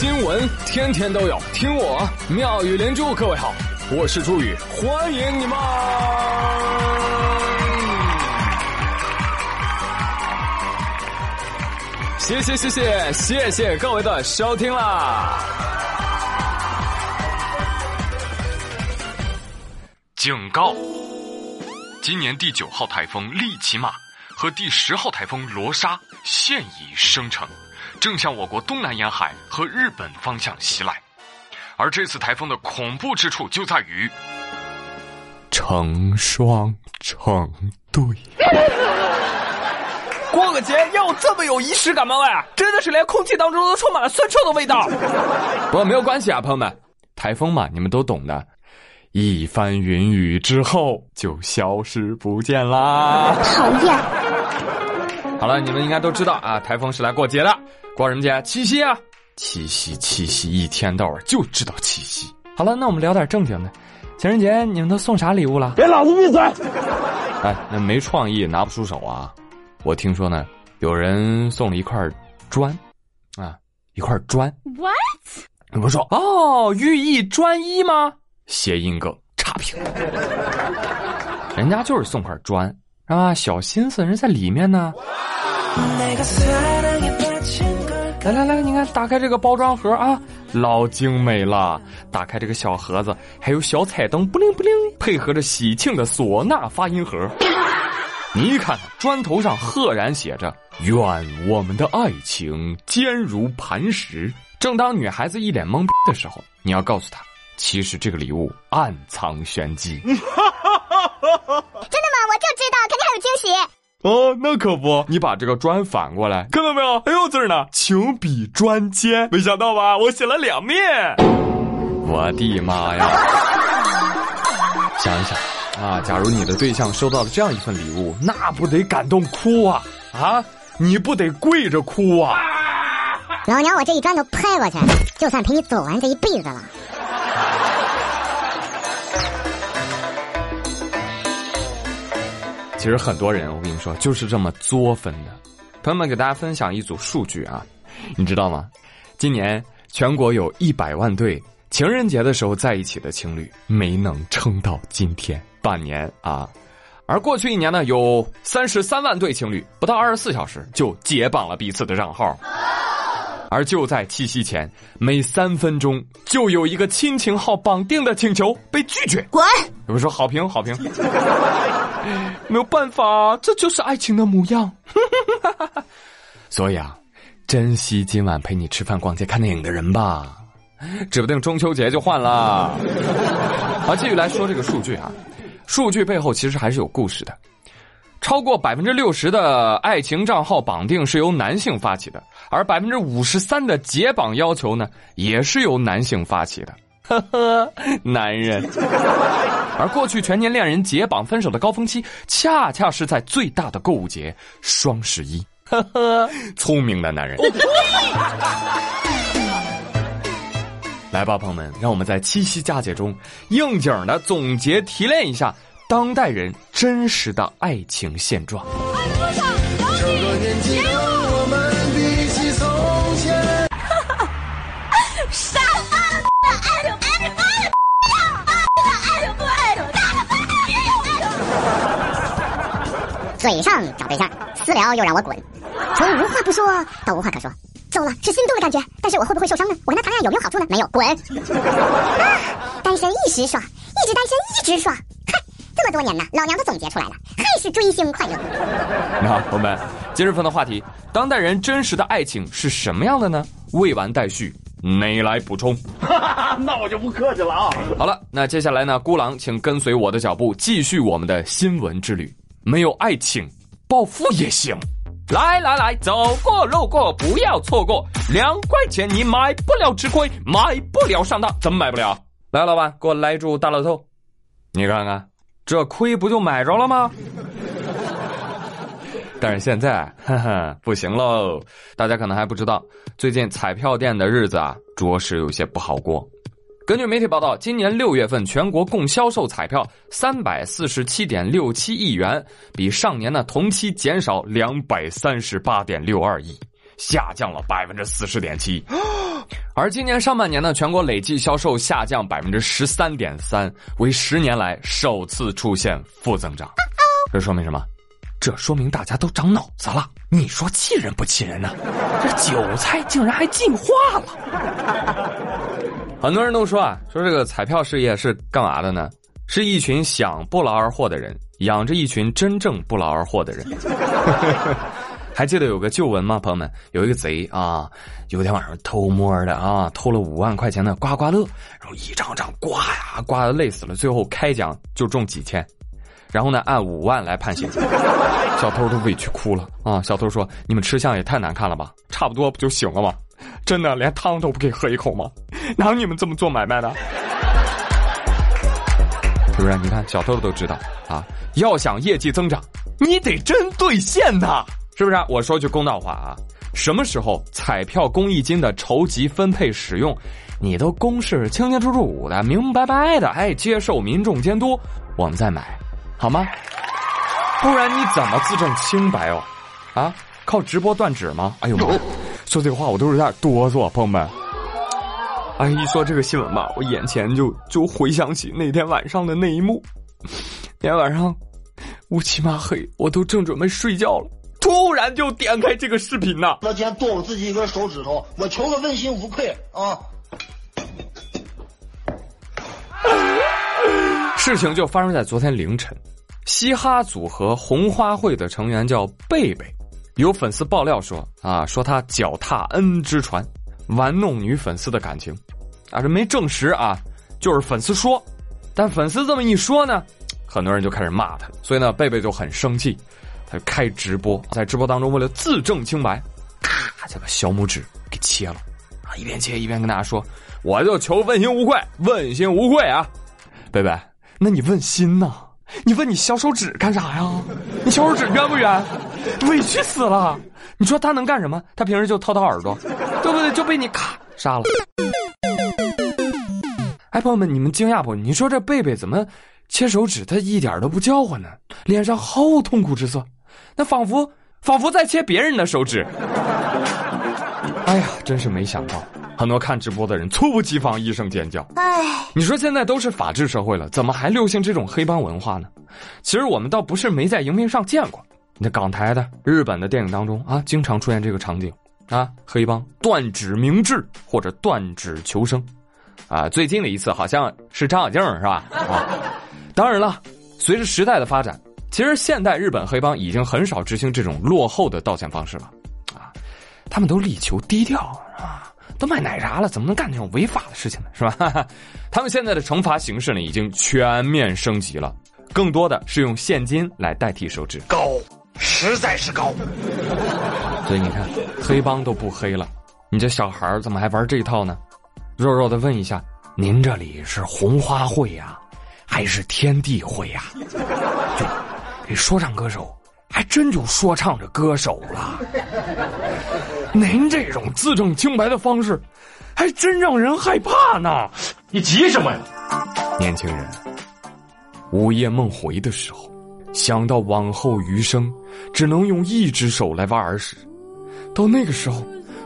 新闻天天都有，听我妙语连珠。各位好，我是朱宇，欢迎你们！谢谢谢谢谢谢各位的收听啦！警告：今年第九号台风利奇马和第十号台风罗莎现已生成。正向我国东南沿海和日本方向袭来，而这次台风的恐怖之处就在于成双成对。过个节要这么有仪式感吗？喂，真的是连空气当中都充满了酸臭的味道。不过没有关系啊，朋友们，台风嘛，你们都懂的。一番云雨之后，就消失不见啦。讨厌。好了，你们应该都知道啊，台风是来过节的。过什么节？七夕啊！七夕，七夕，一天到晚就知道七夕。好了，那我们聊点正经的。情人节你们都送啥礼物了？别老子闭嘴！哎，那没创意拿不出手啊！我听说呢，有人送了一块砖，啊，一块砖。What？你不说哦，寓意专一吗？谐音梗，差评。人家就是送块砖，啊，小心思人在里面呢。来来来，你看，打开这个包装盒啊，老精美了。打开这个小盒子，还有小彩灯，不灵不灵，配合着喜庆的唢呐发音盒。你一看，砖头上赫然写着“愿我们的爱情坚如磐石”。正当女孩子一脸懵逼的时候，你要告诉她，其实这个礼物暗藏玄机。真 的有惊喜。哦，那可不，你把这个砖反过来，看到没有？还有字呢，情比砖坚，没想到吧？我写了两面，我的妈呀！想一想啊，假如你的对象收到了这样一份礼物，那不得感动哭啊啊！你不得跪着哭啊！老娘我这一砖头拍过去，就算陪你走完这一辈子了。其实很多人，我跟你说，就是这么作分的。朋友们，给大家分享一组数据啊，你知道吗？今年全国有一百万对情人节的时候在一起的情侣没能撑到今天半年啊，而过去一年呢，有三十三万对情侣不到二十四小时就解绑了彼此的账号。而就在七夕前，每三分钟就有一个亲情号绑定的请求被拒绝。滚！有人说好评好评，没有办法，这就是爱情的模样。所以啊，珍惜今晚陪你吃饭、逛街、看电影的人吧，指不定中秋节就换了。好，继续来说这个数据啊，数据背后其实还是有故事的。超过百分之六十的爱情账号绑定是由男性发起的，而百分之五十三的解绑要求呢，也是由男性发起的。呵呵，男人。而过去全年恋人解绑分手的高峰期，恰恰是在最大的购物节双十一。呵呵，聪明的男人。来吧，朋友们，让我们在七夕佳节中应景的总结提炼一下。当代人真实的爱情现状。这个年纪的我们比起从前，啥爱就爱就爱就不爱就嘴上找对象，私聊又让我滚，从无话不说到无话可说，走了是心动的感觉，但是我会不会受伤呢？我跟他谈恋爱有没有好处呢？没有，滚！啊，单身一时爽，一直单身一直爽。这么多年呢，老娘都总结出来了，还是追星快乐。你好，朋友们，今日份的话题：当代人真实的爱情是什么样的呢？未完待续，你来补充？那我就不客气了啊！好了，那接下来呢，孤狼，请跟随我的脚步，继续我们的新闻之旅。没有爱情，暴富也行。来来来，走过路过不要错过，两块钱你买不了吃亏，买不了上当，怎么买不了？来，老板，给我来注大乐透，你看看。这亏不就买着了吗？但是现在，哈哈，不行喽！大家可能还不知道，最近彩票店的日子啊，着实有些不好过。根据媒体报道，今年六月份全国共销售彩票三百四十七点六七亿元，比上年呢同期减少两百三十八点六二亿。下降了百分之四十点七。而今年上半年呢，全国累计销售下降百分之十三点三，为十年来首次出现负增长。这说明什么？这说明大家都长脑子了。你说气人不气人呢？这韭菜竟然还进化了。很多人都说啊，说这个彩票事业是干嘛的呢？是一群想不劳而获的人养着一群真正不劳而获的人。还记得有个旧闻吗，朋友们？有一个贼啊，有一天晚上偷摸的啊，偷了五万块钱的刮刮乐，然后一张张刮呀，刮的累死了，最后开奖就中几千。然后呢，按五万来判刑，小偷都委屈哭了啊！小偷说：“你们吃相也太难看了吧，差不多不就行了吗？真的连汤都不给喝一口吗？哪有你们这么做买卖的？是不是？你看小偷都知道啊，要想业绩增长，你得真兑现呐，是不是？我说句公道话啊，什么时候彩票公益金的筹集分配使用，你都公示清清楚楚的、明明白白的，哎，接受民众监督，我们再买。”好吗？不然你怎么自证清白哦？啊，靠直播断指吗？哎呦妈！说这话我都有点哆嗦，朋友们。哎，一说这个新闻吧，我眼前就就回想起那天晚上的那一幕。那天晚上乌漆嘛黑，我都正准备睡觉了，突然就点开这个视频呐。那天剁我自己一根手指头，我求个问心无愧啊！事情就发生在昨天凌晨，嘻哈组合红花会的成员叫贝贝，有粉丝爆料说啊，说他脚踏 N 只船，玩弄女粉丝的感情，啊，这没证实啊，就是粉丝说，但粉丝这么一说呢，很多人就开始骂他，所以呢，贝贝就很生气，他开直播，在直播当中为了自证清白，咔，就把小拇指给切了，啊，一边切一边跟大家说，我就求问心无愧，问心无愧啊，贝贝。那你问心呢？你问你小手指干啥呀？你小手指冤不冤？委屈死了！你说他能干什么？他平时就掏掏耳朵，对不对？就被你咔杀了。哎，朋友们，你们惊讶不？你说这贝贝怎么切手指，他一点都不叫唤呢？脸上毫无痛苦之色，那仿佛仿佛在切别人的手指。哎呀，真是没想到。很多看直播的人猝不及防一声尖叫。哎，你说现在都是法治社会了，怎么还流行这种黑帮文化呢？其实我们倒不是没在荧屏上见过，那港台的、日本的电影当中啊，经常出现这个场景啊，黑帮断指明志或者断指求生，啊，最近的一次好像是张小静是吧？啊，当然了，随着时代的发展，其实现代日本黑帮已经很少执行这种落后的道歉方式了，啊，他们都力求低调啊。都卖奶茶了，怎么能干这种违法的事情呢？是吧？他们现在的惩罚形式呢，已经全面升级了，更多的是用现金来代替手指，高，实在是高。所以你看，黑帮都不黑了，你这小孩怎么还玩这一套呢？弱弱的问一下，您这里是红花会呀，还是天地会呀？就这说唱歌手，还真就说唱着歌手了。您这种自证清白的方式，还真让人害怕呢。你急什么呀，年轻人？午夜梦回的时候，想到往后余生只能用一只手来挖耳屎，到那个时候，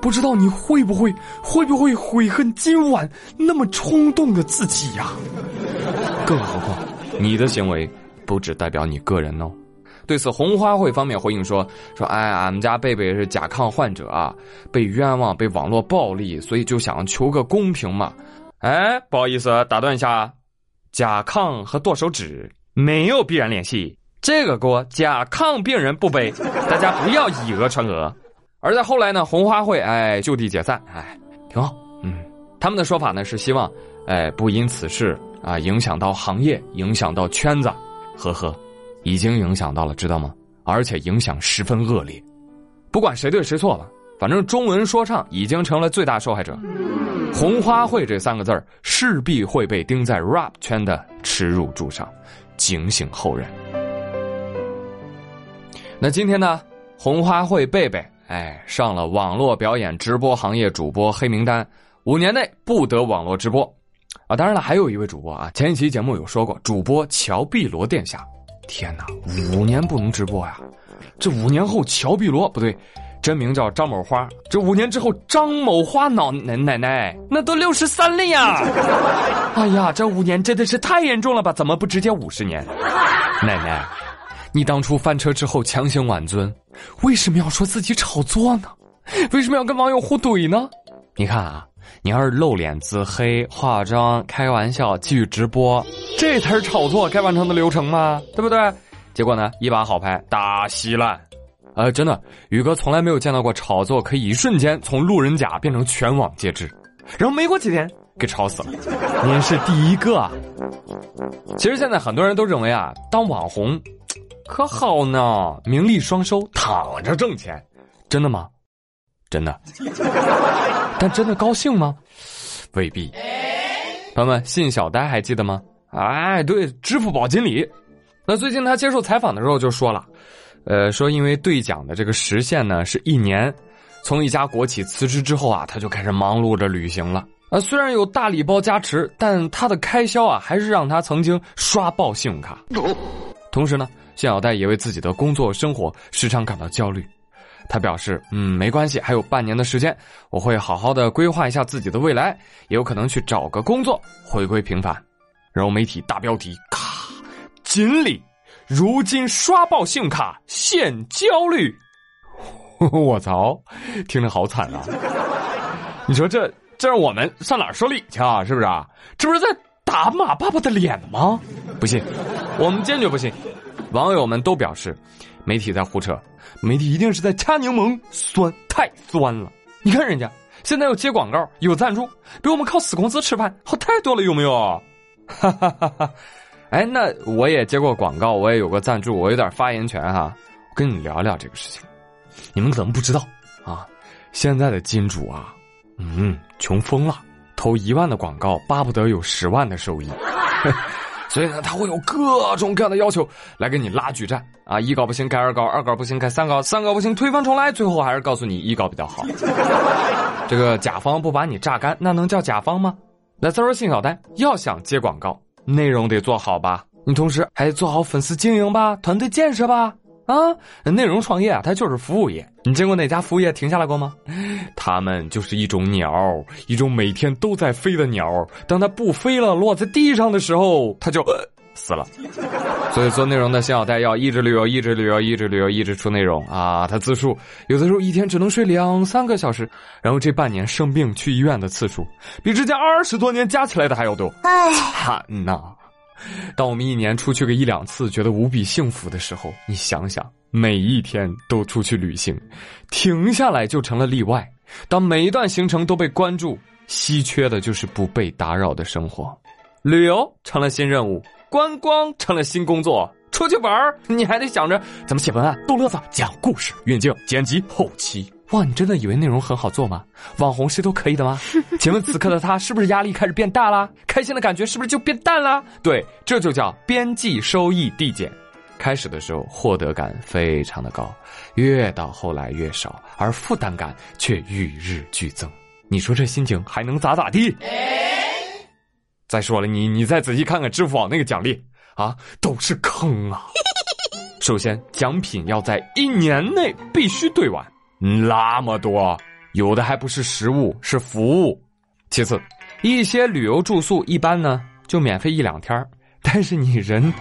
不知道你会不会会不会悔恨今晚那么冲动的自己呀？更何况，你的行为不只代表你个人哦。对此，红花会方面回应说：“说哎，俺们家贝贝是甲亢患者啊，被冤枉，被网络暴力，所以就想求个公平嘛。哎，不好意思，打断一下，甲亢和剁手指没有必然联系，这个锅甲亢病人不背，大家不要以讹传讹。而在后来呢，红花会哎就地解散，哎，挺好。嗯，他们的说法呢是希望哎不因此事啊影响到行业，影响到圈子，呵呵。”已经影响到了，知道吗？而且影响十分恶劣。不管谁对谁错吧，反正中文说唱已经成了最大受害者。红花会这三个字儿势必会被钉在 rap 圈的耻辱柱上，警醒后人。那今天呢？红花会贝贝哎上了网络表演直播行业主播黑名单，五年内不得网络直播。啊，当然了，还有一位主播啊，前一期节目有说过，主播乔碧罗殿下。天哪，五年不能直播呀！这五年后，乔碧罗不对，真名叫张某花。这五年之后，张某花脑奶奶奶那都六十三了呀！哎呀，这五年真的是太严重了吧？怎么不直接五十年？奶奶，你当初翻车之后强行挽尊，为什么要说自己炒作呢？为什么要跟网友互怼呢？你看啊，你要是露脸自黑、化妆、开玩笑、继续直播，这才是炒作该完成的流程吗？对不对？结果呢，一把好牌打稀烂。呃，真的，宇哥从来没有见到过炒作可以一瞬间从路人甲变成全网皆知，然后没过几天给炒死了。您是第一个啊！其实现在很多人都认为啊，当网红可好呢，名利双收，躺着挣钱，真的吗？真的，但真的高兴吗？未必。朋友们，信小呆还记得吗？哎，对，支付宝经理。那最近他接受采访的时候就说了，呃，说因为兑奖的这个时限呢是一年，从一家国企辞职之后啊，他就开始忙碌着旅行了。啊，虽然有大礼包加持，但他的开销啊还是让他曾经刷爆信用卡。同时呢，谢小呆也为自己的工作生活时常感到焦虑。他表示：“嗯，没关系，还有半年的时间，我会好好的规划一下自己的未来，也有可能去找个工作，回归平凡。”然后媒体大标题：“咔，锦鲤如今刷爆信用卡现焦虑。”我操，听着好惨啊！你说这这让我们上哪说理去啊？是不是啊？这不是在打马爸爸的脸吗？不信，我们坚决不信。网友们都表示，媒体在胡扯。媒体一定是在掐柠檬，酸太酸了。你看人家现在有接广告，有赞助，比我们靠死工资吃饭好太多了，有没有？哈哈哈哈！哎，那我也接过广告，我也有个赞助，我有点发言权哈。我跟你聊聊这个事情，你们可能不知道啊。现在的金主啊，嗯，穷疯了，投一万的广告，巴不得有十万的收益。所以呢，他会有各种各样的要求来给你拉锯战啊！一稿不行改二稿，二稿不行改三稿，三稿不行推翻重来，最后还是告诉你一稿比较好。这个甲方不把你榨干，那能叫甲方吗？那再说信小丹要想接广告，内容得做好吧？你同时还得做好粉丝经营吧，团队建设吧。啊，内容创业啊，它就是服务业。你见过哪家服务业停下来过吗？他们就是一种鸟，一种每天都在飞的鸟。当它不飞了，落在地上的时候，它就死了。所以做内容的小戴要一直旅游，一直旅游，一直旅游，一直出内容啊。他自述，有的时候一天只能睡两三个小时，然后这半年生病去医院的次数，比之前二十多年加起来的还要多。哎，惨呐！当我们一年出去个一两次，觉得无比幸福的时候，你想想，每一天都出去旅行，停下来就成了例外。当每一段行程都被关注，稀缺的就是不被打扰的生活。旅游成了新任务，观光成了新工作。出去玩你还得想着怎么写文案、逗乐子、讲故事、运镜、剪辑、后期。哇，你真的以为内容很好做吗？网红是都可以的吗？请问此刻的他是不是压力开始变大了？开心的感觉是不是就变淡了？对，这就叫边际收益递减。开始的时候获得感非常的高，越到后来越少，而负担感却与日俱增。你说这心情还能咋咋地？再说了，你你再仔细看看支付宝那个奖励啊，都是坑啊！首先，奖品要在一年内必须兑完。那么多，有的还不是食物，是服务。其次，一些旅游住宿一般呢就免费一两天但是你人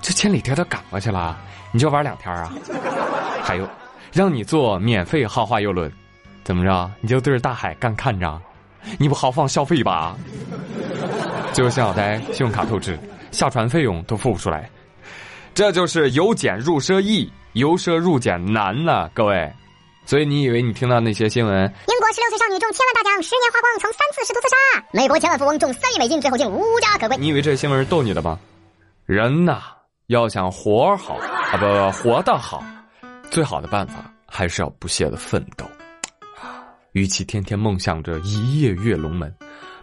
这千里迢迢赶过去了，你就玩两天啊？还有，让你坐免费豪华游轮，怎么着？你就对着大海干看着？你不豪放消费吧？最后，小呆信用卡透支，下船费用都付不出来，这就是由俭入奢易，由奢入俭难呐，各位。所以你以为你听到那些新闻？英国十六岁少女中千万大奖，十年花光，曾三次试图自杀。美国千万富翁中三亿美金，最后竟无家可归。你以为这些新闻是逗你的吗？人呐，要想活好啊，不活得好，最好的办法还是要不懈的奋斗。与其天天梦想着一夜跃龙门，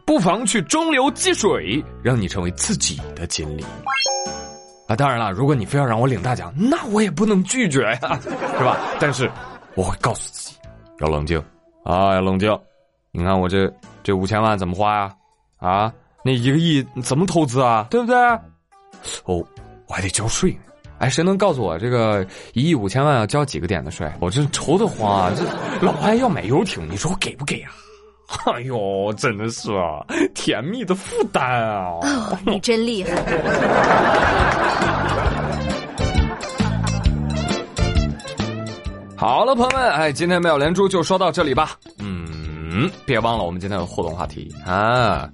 不妨去中流击水，让你成为自己的锦鲤。啊，当然了，如果你非要让我领大奖，那我也不能拒绝呀，是吧？但是。我会告诉自己，要冷静，啊，要冷静。你看我这这五千万怎么花呀？啊，那一个亿怎么投资啊？对不对？哦，我还得交税，哎，谁能告诉我这个一亿五千万要交几个点的税？我真愁得慌啊！这老外要买游艇，你说我给不给啊？哎呦，真的是啊，甜蜜的负担啊！哦，你真厉害。好了，朋友们，哎，今天妙连珠就说到这里吧。嗯，别忘了我们今天的互动话题啊，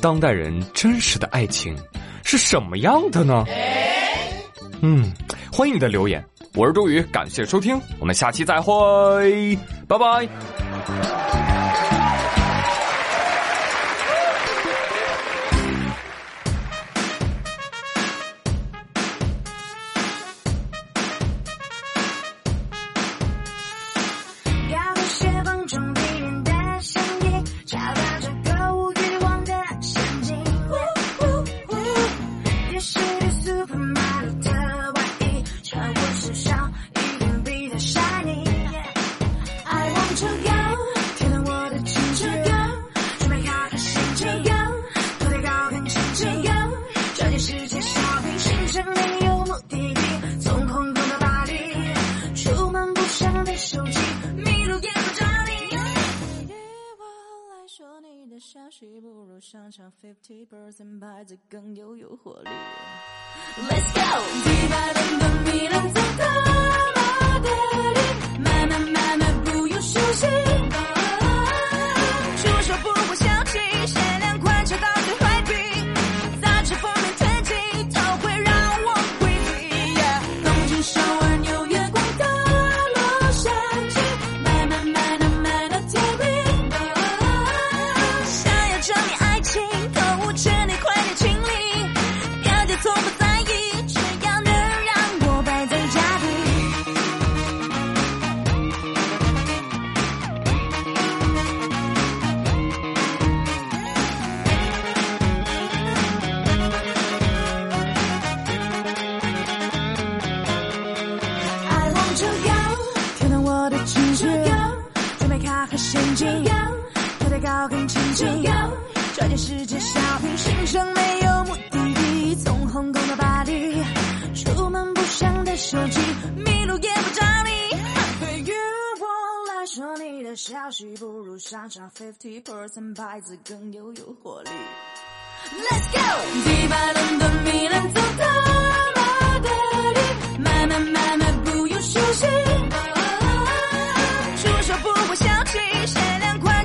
当代人真实的爱情是什么样的呢？嗯，欢迎你的留言，我是周宇，感谢收听，我们下期再会，拜拜。消息不如商场 fifty percent 牌子更有诱惑力。Let's go，迪拜伦敦米兰走到马德里，慢慢慢慢不用休息。陷阱，跳得高跟鞋，这件世界小平行程没有目的地，从红宫到巴黎，出门不想带手机，迷路也不找你。对于我来说，你的消息不如商场 fifty percent 牌子更有诱惑力。Let's go，迪拜、伦敦、米兰走到马德里，慢慢慢慢不用休息。出手不会小气，限量款